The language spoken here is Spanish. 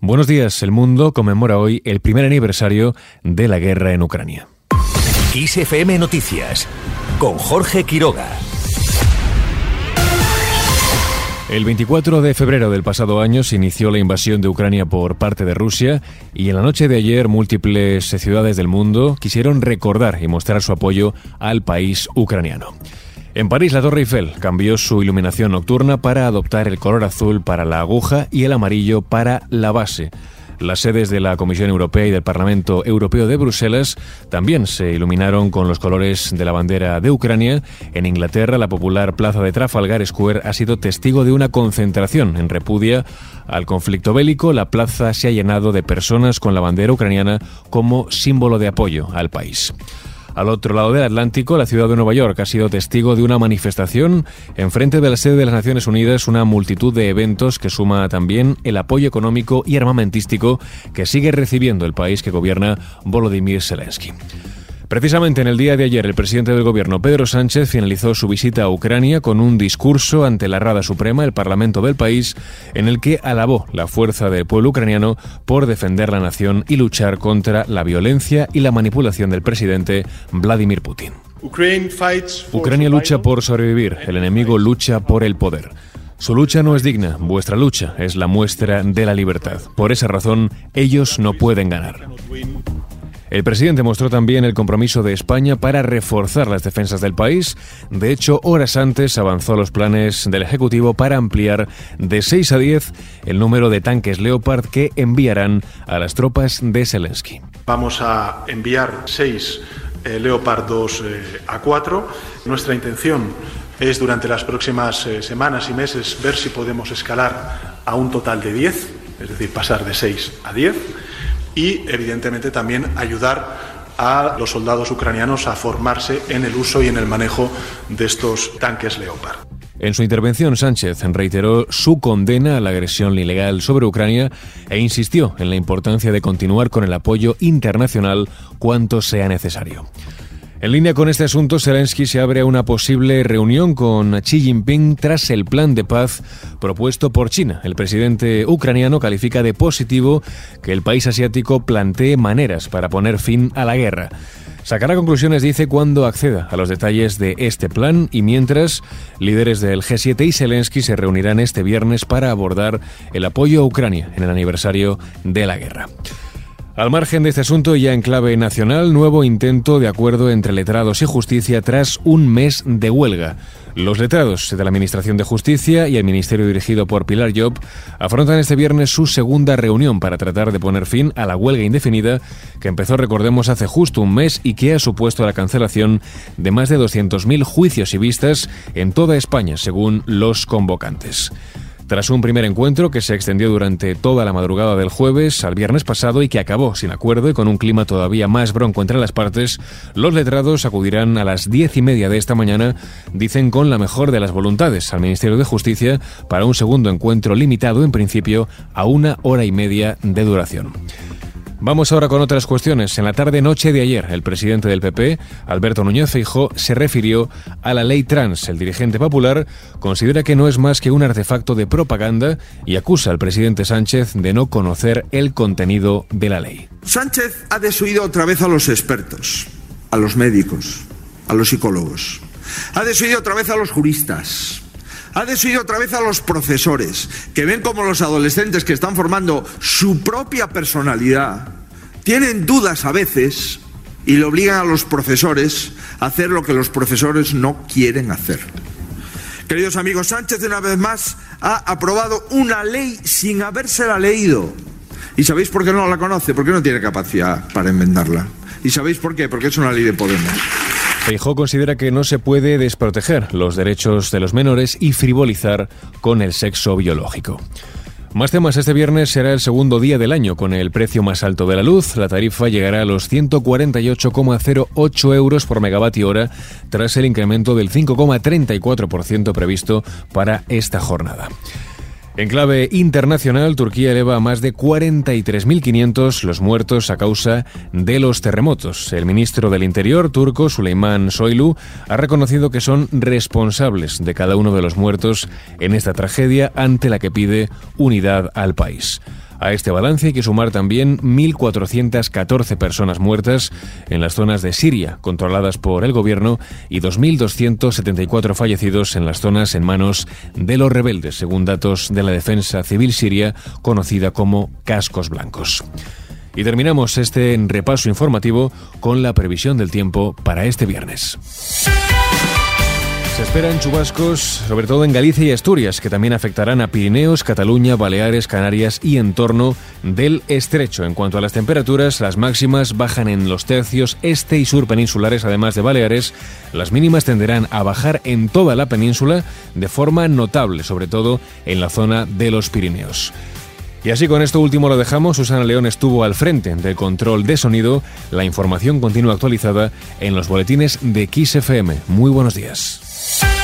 Buenos días, el mundo conmemora hoy el primer aniversario de la guerra en Ucrania. XFM Noticias con Jorge Quiroga. El 24 de febrero del pasado año se inició la invasión de Ucrania por parte de Rusia y en la noche de ayer múltiples ciudades del mundo quisieron recordar y mostrar su apoyo al país ucraniano. En París, la Torre Eiffel cambió su iluminación nocturna para adoptar el color azul para la aguja y el amarillo para la base. Las sedes de la Comisión Europea y del Parlamento Europeo de Bruselas también se iluminaron con los colores de la bandera de Ucrania. En Inglaterra, la popular plaza de Trafalgar Square ha sido testigo de una concentración en repudia al conflicto bélico. La plaza se ha llenado de personas con la bandera ucraniana como símbolo de apoyo al país. Al otro lado del Atlántico, la ciudad de Nueva York ha sido testigo de una manifestación en frente de la sede de las Naciones Unidas, una multitud de eventos que suma también el apoyo económico y armamentístico que sigue recibiendo el país que gobierna Volodymyr Zelensky. Precisamente en el día de ayer, el presidente del gobierno, Pedro Sánchez, finalizó su visita a Ucrania con un discurso ante la Rada Suprema, el Parlamento del país, en el que alabó la fuerza del pueblo ucraniano por defender la nación y luchar contra la violencia y la manipulación del presidente Vladimir Putin. Ucrania lucha por sobrevivir, el enemigo lucha por el poder. Su lucha no es digna, vuestra lucha es la muestra de la libertad. Por esa razón, ellos no pueden ganar. El presidente mostró también el compromiso de España para reforzar las defensas del país. De hecho, horas antes avanzó los planes del Ejecutivo para ampliar de 6 a 10 el número de tanques Leopard que enviarán a las tropas de Zelensky. Vamos a enviar 6 eh, Leopard 2 eh, a 4. Nuestra intención es durante las próximas eh, semanas y meses ver si podemos escalar a un total de 10, es decir, pasar de 6 a 10 y, evidentemente, también ayudar a los soldados ucranianos a formarse en el uso y en el manejo de estos tanques Leopard. En su intervención, Sánchez reiteró su condena a la agresión ilegal sobre Ucrania e insistió en la importancia de continuar con el apoyo internacional cuanto sea necesario. En línea con este asunto, Zelensky se abre a una posible reunión con Xi Jinping tras el plan de paz propuesto por China. El presidente ucraniano califica de positivo que el país asiático plantee maneras para poner fin a la guerra. Sacará conclusiones, dice, cuando acceda a los detalles de este plan y mientras, líderes del G7 y Zelensky se reunirán este viernes para abordar el apoyo a Ucrania en el aniversario de la guerra. Al margen de este asunto, ya en clave nacional, nuevo intento de acuerdo entre letrados y justicia tras un mes de huelga. Los letrados de la Administración de Justicia y el Ministerio dirigido por Pilar Job afrontan este viernes su segunda reunión para tratar de poner fin a la huelga indefinida que empezó, recordemos, hace justo un mes y que ha supuesto la cancelación de más de 200.000 juicios y vistas en toda España, según los convocantes. Tras un primer encuentro que se extendió durante toda la madrugada del jueves al viernes pasado y que acabó sin acuerdo y con un clima todavía más bronco entre las partes, los letrados acudirán a las diez y media de esta mañana, dicen con la mejor de las voluntades, al Ministerio de Justicia para un segundo encuentro limitado en principio a una hora y media de duración. Vamos ahora con otras cuestiones. En la tarde-noche de ayer, el presidente del PP, Alberto Núñez Feijó, se refirió a la ley trans. El dirigente popular considera que no es más que un artefacto de propaganda y acusa al presidente Sánchez de no conocer el contenido de la ley. Sánchez ha desuido otra vez a los expertos, a los médicos, a los psicólogos. Ha desuido otra vez a los juristas, ha desuido otra vez a los profesores, que ven como los adolescentes que están formando su propia personalidad tienen dudas a veces y le obligan a los profesores a hacer lo que los profesores no quieren hacer. Queridos amigos, Sánchez una vez más ha aprobado una ley sin habérsela leído. ¿Y sabéis por qué no la conoce? Porque no tiene capacidad para enmendarla. ¿Y sabéis por qué? Porque es una ley de Podemos. Feijó considera que no se puede desproteger los derechos de los menores y frivolizar con el sexo biológico. Más temas, este viernes será el segundo día del año con el precio más alto de la luz. La tarifa llegará a los 148,08 euros por megavatio hora tras el incremento del 5,34% previsto para esta jornada. En clave internacional, Turquía eleva a más de 43.500 los muertos a causa de los terremotos. El ministro del Interior turco, Süleyman Soylu, ha reconocido que son responsables de cada uno de los muertos en esta tragedia ante la que pide unidad al país. A este balance hay que sumar también 1.414 personas muertas en las zonas de Siria controladas por el gobierno y 2.274 fallecidos en las zonas en manos de los rebeldes, según datos de la Defensa Civil Siria, conocida como Cascos Blancos. Y terminamos este repaso informativo con la previsión del tiempo para este viernes. Se esperan chubascos, sobre todo en Galicia y Asturias, que también afectarán a Pirineos, Cataluña, Baleares, Canarias y en torno del estrecho. En cuanto a las temperaturas, las máximas bajan en los tercios este y sur peninsulares, además de Baleares. Las mínimas tenderán a bajar en toda la península de forma notable, sobre todo en la zona de los Pirineos. Y así con esto último lo dejamos. Susana León estuvo al frente del control de sonido. La información continúa actualizada en los boletines de XFM. Muy buenos días.